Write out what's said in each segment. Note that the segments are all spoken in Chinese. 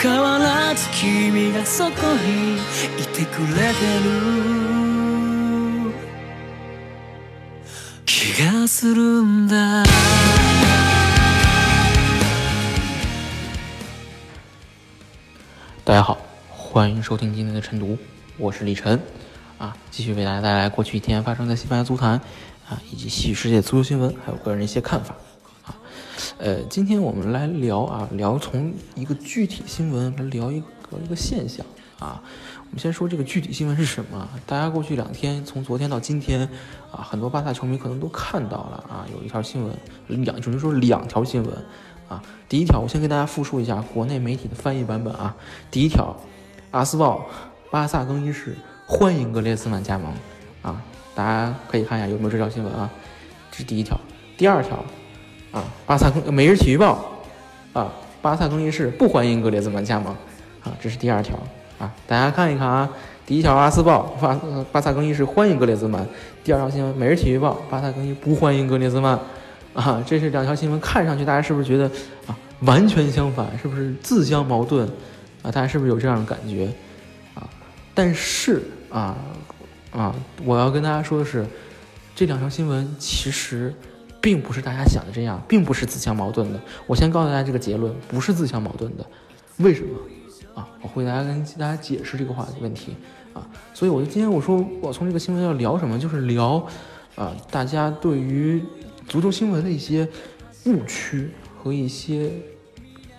変わらず君がそこにいてくれてる気がするんだ大家好，欢迎收听今天的晨读，我是李晨，啊，继续为大家带来过去一天发生在西班牙足坛。啊，以及西域世界足球新闻，还有个人一些看法，啊， 呃，今天我们来聊啊，聊从一个具体新闻来聊一个一个现象啊。我们先说这个具体新闻是什么？大家过去两天，从昨天到今天，啊，很多巴萨球迷可能都看到了啊，有一条新闻，两，只能说两条新闻，啊，第一条我先给大家复述一下国内媒体的翻译版本啊。第一条，阿斯报，巴萨更衣室欢迎格列兹曼加盟，啊。大家可以看一下有没有这条新闻啊？这是第一条。第二条啊，巴萨更每日体育报啊，巴萨更衣室不欢迎格列兹曼加盟啊，这是第二条啊。大家看一看啊，第一条阿斯报巴巴萨更衣室欢迎格列兹曼，第二条新闻每日体育报巴萨更衣不欢迎格列兹曼啊，这是两条新闻，看上去大家是不是觉得啊完全相反？是不是自相矛盾啊？大家是不是有这样的感觉啊？但是啊。啊，我要跟大家说的是，这两条新闻其实并不是大家想的这样，并不是自相矛盾的。我先告诉大家这个结论，不是自相矛盾的。为什么？啊，我会大家跟大家解释这个话的问题。啊，所以我就今天我说我从这个新闻要聊什么，就是聊啊，大家对于足球新闻的一些误区和一些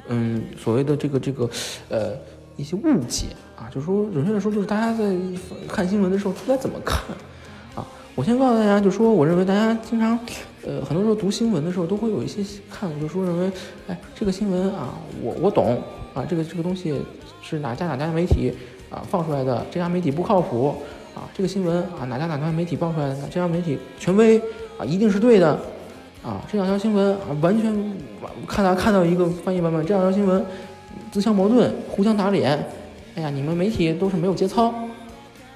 嗯所谓的这个这个呃一些误解。啊，就是说，准确的说，就是大家在看新闻的时候应，该怎么看？我先告诉大家，就说，我认为大家经常，呃，很多时候读新闻的时候，都会有一些看，就说认为，哎，这个新闻啊，我我懂啊，这个这个东西是哪家哪家媒体啊放出来的，这家媒体不靠谱啊，这个新闻啊，哪家哪家媒体报出来的，这家媒体权威啊，一定是对的啊，这两条新闻啊，完全看到看到一个翻译版本，这两条新闻自相矛盾，互相打脸。哎呀，你们媒体都是没有节操，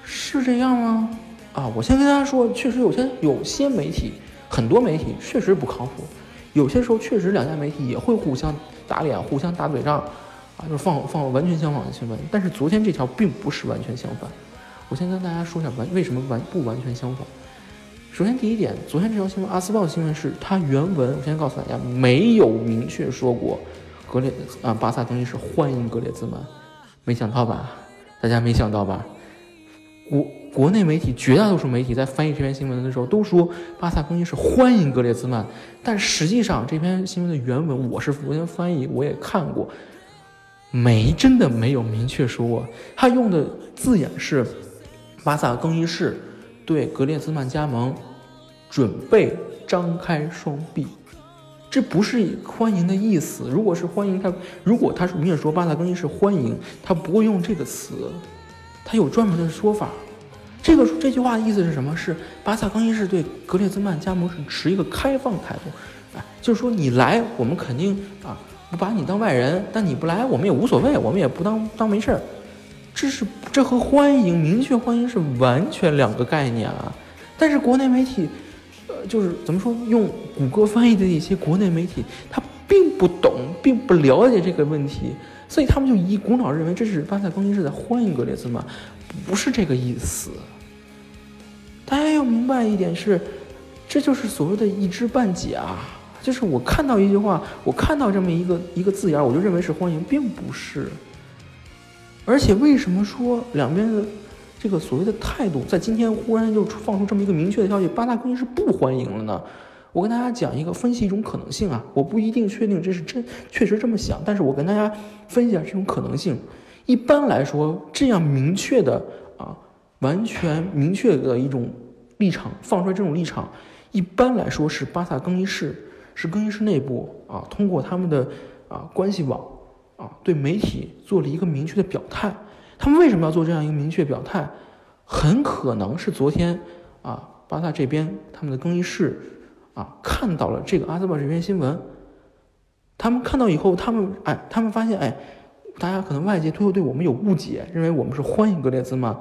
是这样吗？啊，我先跟大家说，确实有些有些媒体，很多媒体确实不靠谱，有些时候确实两家媒体也会互相打脸、互相打嘴仗，啊，就是放放完全相反的新闻。但是昨天这条并不是完全相反，我先跟大家说一下完为什么完不完全相反。首先第一点，昨天这条新闻，阿斯报的新闻是它原文，我先告诉大家，没有明确说过格列啊巴萨更衣室欢迎格列兹曼。没想到吧？大家没想到吧？我国内媒体绝大多数媒体在翻译这篇新闻的时候都说巴萨更衣室欢迎格列兹曼，但实际上这篇新闻的原文我是昨天翻译，我也看过，没真的没有明确说，他用的字眼是巴萨更衣室对格列兹曼加盟准备张开双臂。这不是欢迎的意思。如果是欢迎他，如果他是明确说巴萨更衣室欢迎，他不会用这个词，他有专门的说法。这个这句话的意思是什么？是巴萨更衣室对格列兹曼加盟是持一个开放态度，哎，就是说你来，我们肯定啊不把你当外人，但你不来，我们也无所谓，我们也不当当没事儿。这是这和欢迎明确欢迎是完全两个概念啊。但是国内媒体。呃就是怎么说，用谷歌翻译的一些国内媒体，他并不懂，并不了解这个问题，所以他们就一股脑认为这是巴萨更衣室在欢迎格列兹曼，不是这个意思。大家要明白一点是，这就是所谓的一知半解啊！就是我看到一句话，我看到这么一个一个字眼，我就认为是欢迎，并不是。而且为什么说两边的？这个所谓的态度，在今天忽然就放出这么一个明确的消息，巴萨更衣室不欢迎了呢？我跟大家讲一个分析一种可能性啊，我不一定确定这是真，确实这么想，但是我跟大家分析一下这种可能性。一般来说，这样明确的啊，完全明确的一种立场放出来，这种立场，一般来说是巴萨更衣室是更衣室内部啊，通过他们的啊关系网啊，对媒体做了一个明确的表态。他们为什么要做这样一个明确表态？很可能是昨天啊，巴萨这边他们的更衣室啊看到了这个阿斯报这篇新闻，他们看到以后，他们哎，他们发现哎，大家可能外界都会对我们有误解，认为我们是欢迎格列兹曼，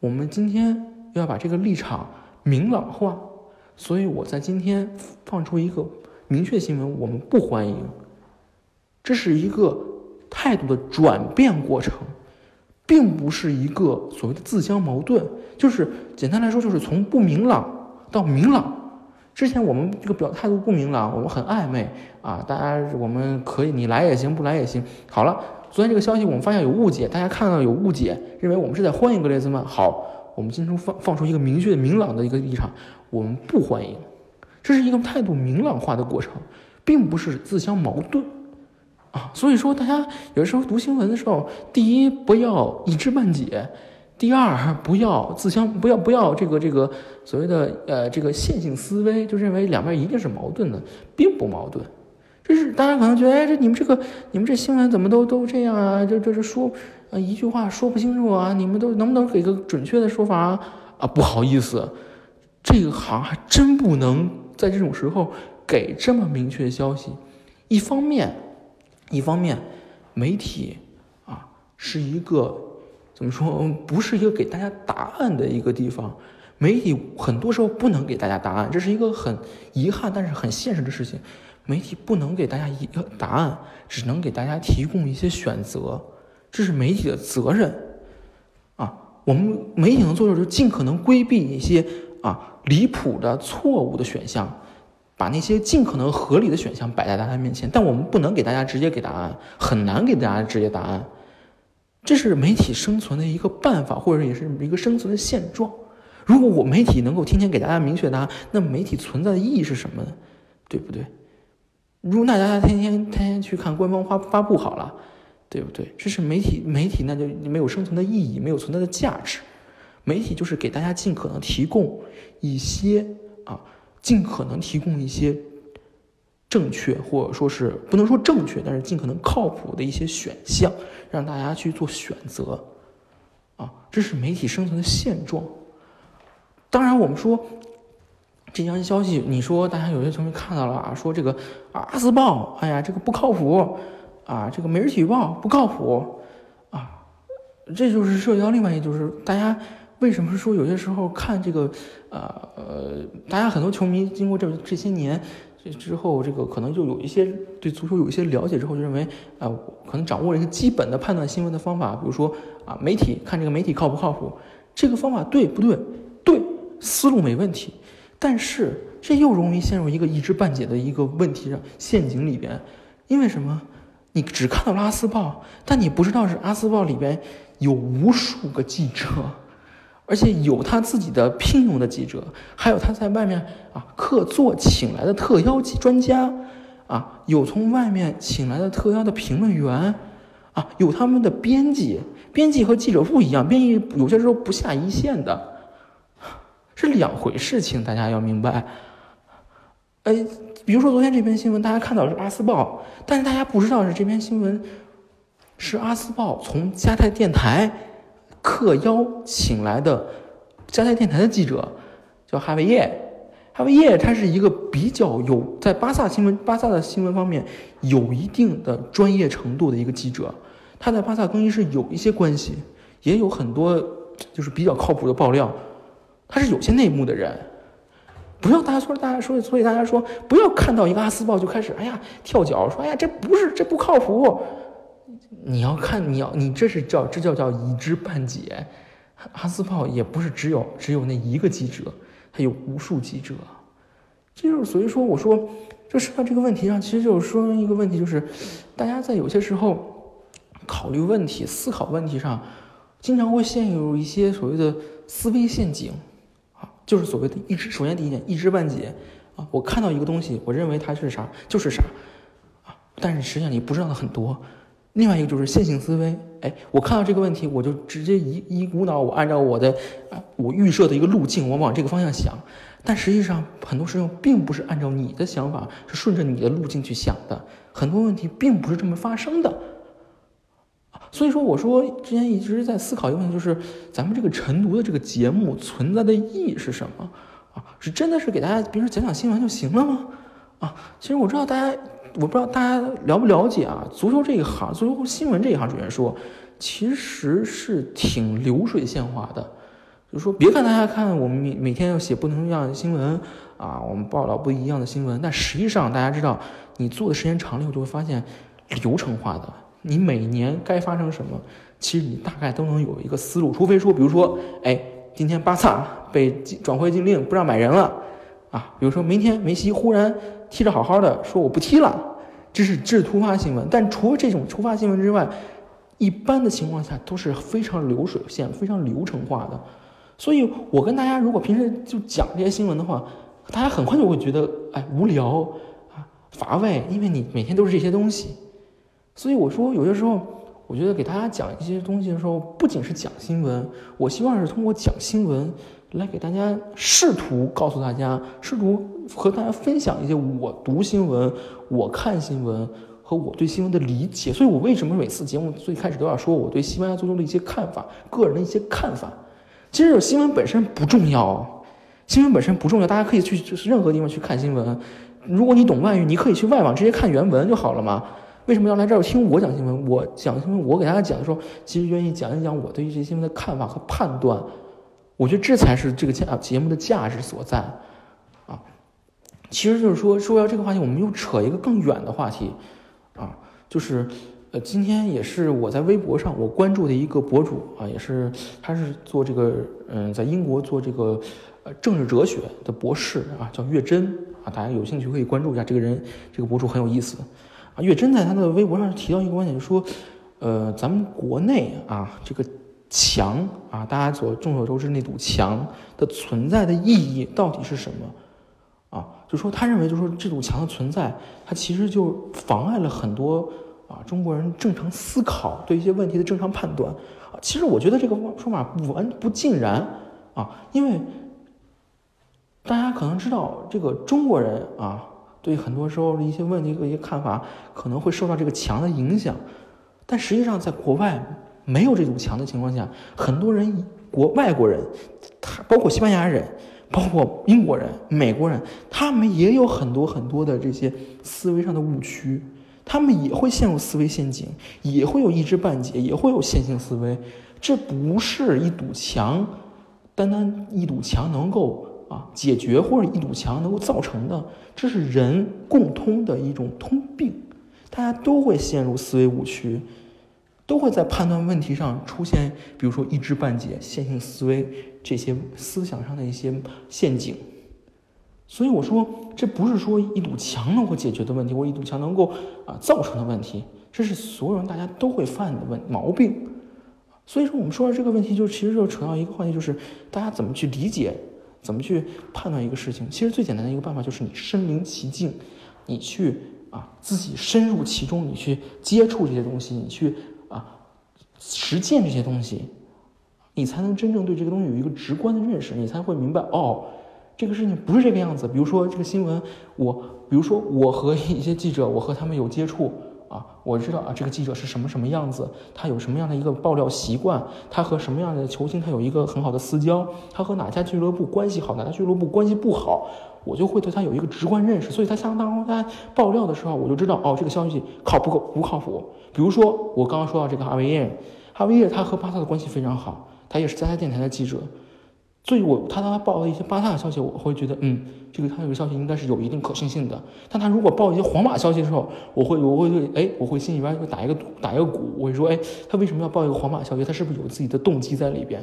我们今天要把这个立场明朗化，所以我在今天放出一个明确新闻，我们不欢迎，这是一个态度的转变过程。并不是一个所谓的自相矛盾，就是简单来说，就是从不明朗到明朗。之前我们这个表态度不明朗，我们很暧昧啊，大家我们可以你来也行，不来也行。好了，昨天这个消息我们发现有误解，大家看到有误解，认为我们是在欢迎格列兹曼。好，我们今天放放出一个明确明朗的一个立场，我们不欢迎，这是一个态度明朗化的过程，并不是自相矛盾。啊，所以说大家有的时候读新闻的时候，第一不要一知半解，第二不要自相不要不要这个这个所谓的呃这个线性思维，就认为两边一定是矛盾的，并不矛盾。这是大家可能觉得，哎，这你们这个你们这新闻怎么都都这样啊？这这是说啊一句话说不清楚啊？你们都能不能给个准确的说法啊？不好意思，这个行还真不能在这种时候给这么明确消息。一方面。一方面，媒体啊是一个怎么说？不是一个给大家答案的一个地方。媒体很多时候不能给大家答案，这是一个很遗憾但是很现实的事情。媒体不能给大家一个答案，只能给大家提供一些选择，这是媒体的责任啊。我们媒体能做的就是尽可能规避一些啊离谱的错误的选项。把那些尽可能合理的选项摆在大家面前，但我们不能给大家直接给答案，很难给大家直接答案。这是媒体生存的一个办法，或者也是一个生存的现状。如果我媒体能够天天给大家明确答案，那媒体存在的意义是什么呢？对不对？如果大家天天天天去看官方发发布好了，对不对？这是媒体媒体那就没有生存的意义，没有存在的价值。媒体就是给大家尽可能提供一些啊。尽可能提供一些正确，或者说是不能说正确，但是尽可能靠谱的一些选项，让大家去做选择，啊，这是媒体生存的现状。当然，我们说这条消息，你说大家有些同学看到了啊，说这个阿斯报，哎呀，这个不靠谱啊，这个每日体育报不靠谱啊，这就是涉及到另外一，就是大家。为什么说有些时候看这个，呃呃，大家很多球迷经过这这些年这之后，这个可能就有一些对足球有一些了解之后，就认为啊，可能掌握了一个基本的判断新闻的方法，比如说啊，媒体看这个媒体靠不靠谱，这个方法对不对？对，思路没问题，但是这又容易陷入一个一知半解的一个问题上陷阱里边，因为什么？你只看到了阿斯报，但你不知道是阿斯报里边有无数个记者。而且有他自己的聘用的记者，还有他在外面啊客座请来的特邀专家，啊有从外面请来的特邀的评论员，啊有他们的编辑，编辑和记者不一样，编辑有些时候不下一线的，是两回事情，大家要明白。哎，比如说昨天这篇新闻，大家看到是阿斯报，但是大家不知道是这篇新闻是阿斯报从加泰电台。特邀请来的加泰电台的记者叫哈维耶，哈维耶他是一个比较有在巴萨新闻、巴萨的新闻方面有一定的专业程度的一个记者，他在巴萨更衣室有一些关系，也有很多就是比较靠谱的爆料，他是有些内幕的人。不要大家说，大家说，所以大家说不要看到一个阿斯报就开始哎呀跳脚，说哎呀这不是这不靠谱。你要看，你要你这是叫这叫叫一知半解。阿斯炮也不是只有只有那一个记者，他有无数记者。这就是所以说，我说就说到这个问题上，其实就是说明一个问题，就是大家在有些时候考虑问题、思考问题上，经常会陷入一些所谓的思维陷阱啊，就是所谓的一知。首先第一点，一知半解啊，我看到一个东西，我认为它是啥就是啥啊，但是实际上你不知道的很多。另外一个就是线性思维，哎，我看到这个问题，我就直接一一股脑，我按照我的，我预设的一个路径，我往这个方向想。但实际上，很多时候并不是按照你的想法，是顺着你的路径去想的。很多问题并不是这么发生的。所以说，我说之前一直在思考一个问题，就是咱们这个晨读的这个节目存在的意义是什么啊？是真的是给大家，比如说讲讲新闻就行了吗？啊，其实我知道大家，我不知道大家了不了解啊，足球这一行，足球新闻这一行，主持人说，其实是挺流水线化的。就是说，别看大家看我们每每天要写不同样的新闻啊，我们报道不一样的新闻，但实际上大家知道，你做的时间长了以后，就会发现流程化的。你每年该发生什么，其实你大概都能有一个思路。除非说，比如说，哎，今天巴萨被转会禁令，不让买人了比如说明天梅西忽然踢着好好的，说我不踢了，这是这是突发新闻。但除了这种突发新闻之外，一般的情况下都是非常流水线、非常流程化的。所以，我跟大家如果平时就讲这些新闻的话，大家很快就会觉得哎无聊啊乏味，因为你每天都是这些东西。所以我说，有些时候我觉得给大家讲一些东西的时候，不仅是讲新闻，我希望是通过讲新闻来给大家试图告诉大家，试图和大家分享一些我读新闻、我看新闻和我对新闻的理解。所以我为什么每次节目最开始都要说我对西班牙足球的一些看法、个人的一些看法？其实新闻本身不重要，新闻本身不重要，大家可以去就是任何地方去看新闻。如果你懂外语，你可以去外网直接看原文就好了嘛。为什么要来这儿听我讲新闻？我讲新闻，我给大家讲的时候，其实愿意讲一讲我对于这些新闻的看法和判断。我觉得这才是这个价节目的价值所在啊。其实就是说，说到这个话题，我们又扯一个更远的话题啊，就是。呃，今天也是我在微博上我关注的一个博主啊，也是他是做这个嗯，在英国做这个呃政治哲学的博士啊，叫岳珍啊，大家有兴趣可以关注一下这个人，这个博主很有意思啊。岳珍在他的微博上提到一个观点，就是说呃，咱们国内啊这个墙啊，大家所众所周知那堵墙的存在的意义到底是什么啊？就说他认为，就说这堵墙的存在，它其实就妨碍了很多。啊，中国人正常思考对一些问题的正常判断啊，其实我觉得这个说法不完不尽然啊，因为大家可能知道，这个中国人啊，对很多时候的一些问题和一些看法可能会受到这个墙的影响，但实际上在国外没有这堵墙的情况下，很多人国外国人，他包括西班牙人，包括英国人、美国人，他们也有很多很多的这些思维上的误区。他们也会陷入思维陷阱，也会有一知半解，也会有线性思维。这不是一堵墙，单单一堵墙能够啊解决，或者一堵墙能够造成的。这是人共通的一种通病，大家都会陷入思维误区，都会在判断问题上出现，比如说一知半解、线性思维这些思想上的一些陷阱。所以我说，这不是说一堵墙能够解决的问题，或一堵墙能够啊造成的问题，这是所有人大家都会犯的问毛病。所以说，我们说到这个问题，就其实就扯到一个话题，就是大家怎么去理解，怎么去判断一个事情。其实最简单的一个办法就是你身临其境，你去啊自己深入其中，你去接触这些东西，你去实践这些东西，你才能真正对这个东西有一个直观的认识，你才会明白哦。这个事情不是这个样子，比如说这个新闻，我比如说我和一些记者，我和他们有接触啊，我知道啊，这个记者是什么什么样子，他有什么样的一个爆料习惯，他和什么样的球星他有一个很好的私交，他和哪家俱乐部关系好，哪家俱乐部关系不好，我就会对他有一个直观认识，所以他相当他爆料的时候，我就知道哦，这个消息靠不靠不靠谱。比如说我刚刚说到这个哈维耶，哈维耶他和巴萨的关系非常好，他也是在他电台的记者。所以，我他当他报了一些巴萨的消息，我会觉得，嗯，这个他这个消息应该是有一定可信性的。但他如果报一些皇马消息的时候，我会我会对，哎，我会心里边会打一个打一个鼓，我会说，哎，他为什么要报一个皇马消息？他是不是有自己的动机在里边？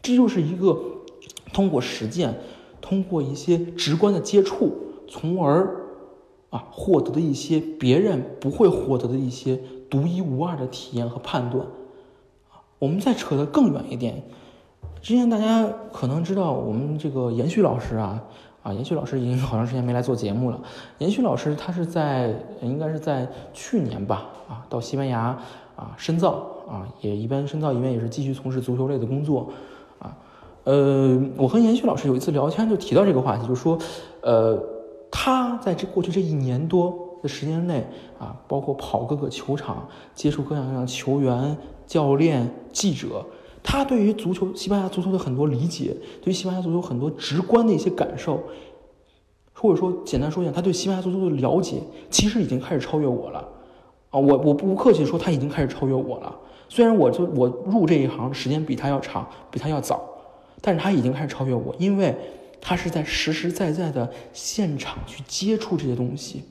这就是一个通过实践，通过一些直观的接触，从而啊获得的一些别人不会获得的一些独一无二的体验和判断。我们再扯得更远一点。之前大家可能知道，我们这个延续老师啊，啊，延续老师已经好长时间没来做节目了。延续老师他是在，应该是在去年吧，啊，到西班牙啊深造啊，也一边深造一边也是继续从事足球类的工作，呃，我和严旭老师有一次聊天就提到这个话题，就说，呃，他在这过去这一年多的时间内啊，包括跑各个球场，接触各样各样球员教练、记者，他对于足球、西班牙足球的很多理解，对于西班牙足球很多直观的一些感受，或者说简单说一下，他对西班牙足球的了解，其实已经开始超越我了。啊，我我不客气说，他已经开始超越我了。虽然我就我入这一行时间比他要长，比他要早，但是他已经开始超越我，因为他是在实实在在的现场去接触这些东西。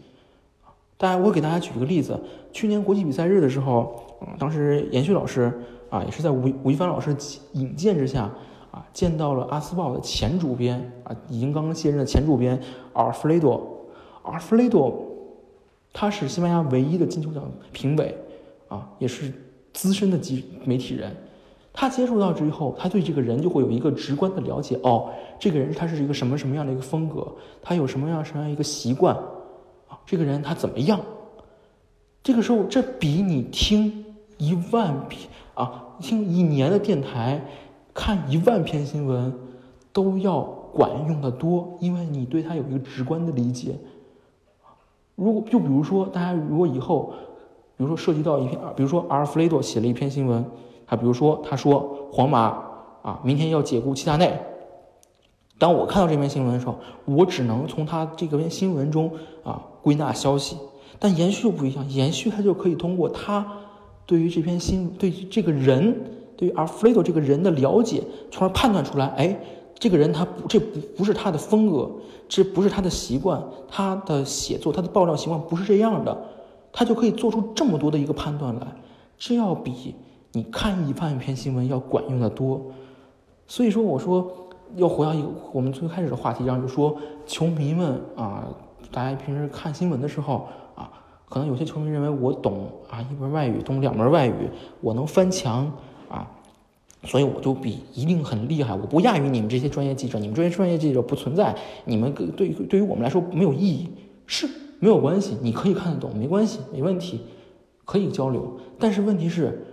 大家，我给大家举一个例子，去年国际比赛日的时候，嗯，当时严旭老师啊，也是在吴吴亦凡老师引荐之下啊，见到了阿斯报的前主编啊，已经刚刚卸任的前主编阿尔弗雷多，阿尔弗雷多，他是西班牙唯一的金球奖评委啊，也是。资深的记媒体人，他接触到之后，他对这个人就会有一个直观的了解。哦，这个人他是一个什么什么样的一个风格？他有什么样什么样一个习惯？啊，这个人他怎么样？这个时候，这比你听一万篇啊，听一年的电台，看一万篇新闻，都要管用的多，因为你对他有一个直观的理解。如果就比如说，大家如果以后。比如说涉及到一篇，比如说阿尔弗雷多写了一篇新闻，他比如说他说皇马啊明天要解雇齐达内。当我看到这篇新闻的时候，我只能从他这个篇新闻中啊归纳消息。但延续又不一样，延续他就可以通过他对于这篇新对这个人对于阿弗雷多这个人的了解，从而判断出来，哎，这个人他不这不不是他的风格，这不是他的习惯，他的写作他的爆料习惯不是这样的。他就可以做出这么多的一个判断来，这要比你看一万篇新闻要管用的多。所以说，我说要回到一个我们最开始的话题上，就说球迷们啊，大家平时看新闻的时候啊，可能有些球迷认为我懂啊一门外语，懂两门外语，我能翻墙啊，所以我就比一定很厉害，我不亚于你们这些专业记者，你们这些专业记者不存在，你们对对于我们来说没有意义，是。没有关系，你可以看得懂，没关系，没问题，可以交流。但是问题是，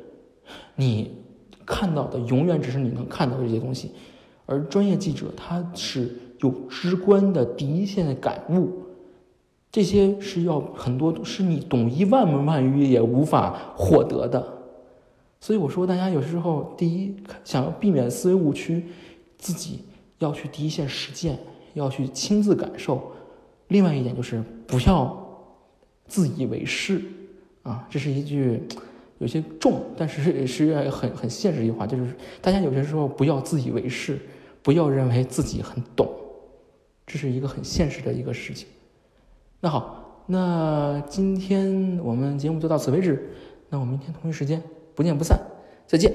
你看到的永远只是你能看到这些东西，而专业记者他是有直观的第一线的感悟，这些是要很多是你懂一万门外语也无法获得的。所以我说，大家有时候第一想要避免思维误区，自己要去第一线实践，要去亲自感受。另外一点就是不要自以为是啊，这是一句有些重，但是是很很现实一句话，就是大家有些时候不要自以为是，不要认为自己很懂，这是一个很现实的一个事情。那好，那今天我们节目就到此为止，那我们明天同一时间不见不散，再见。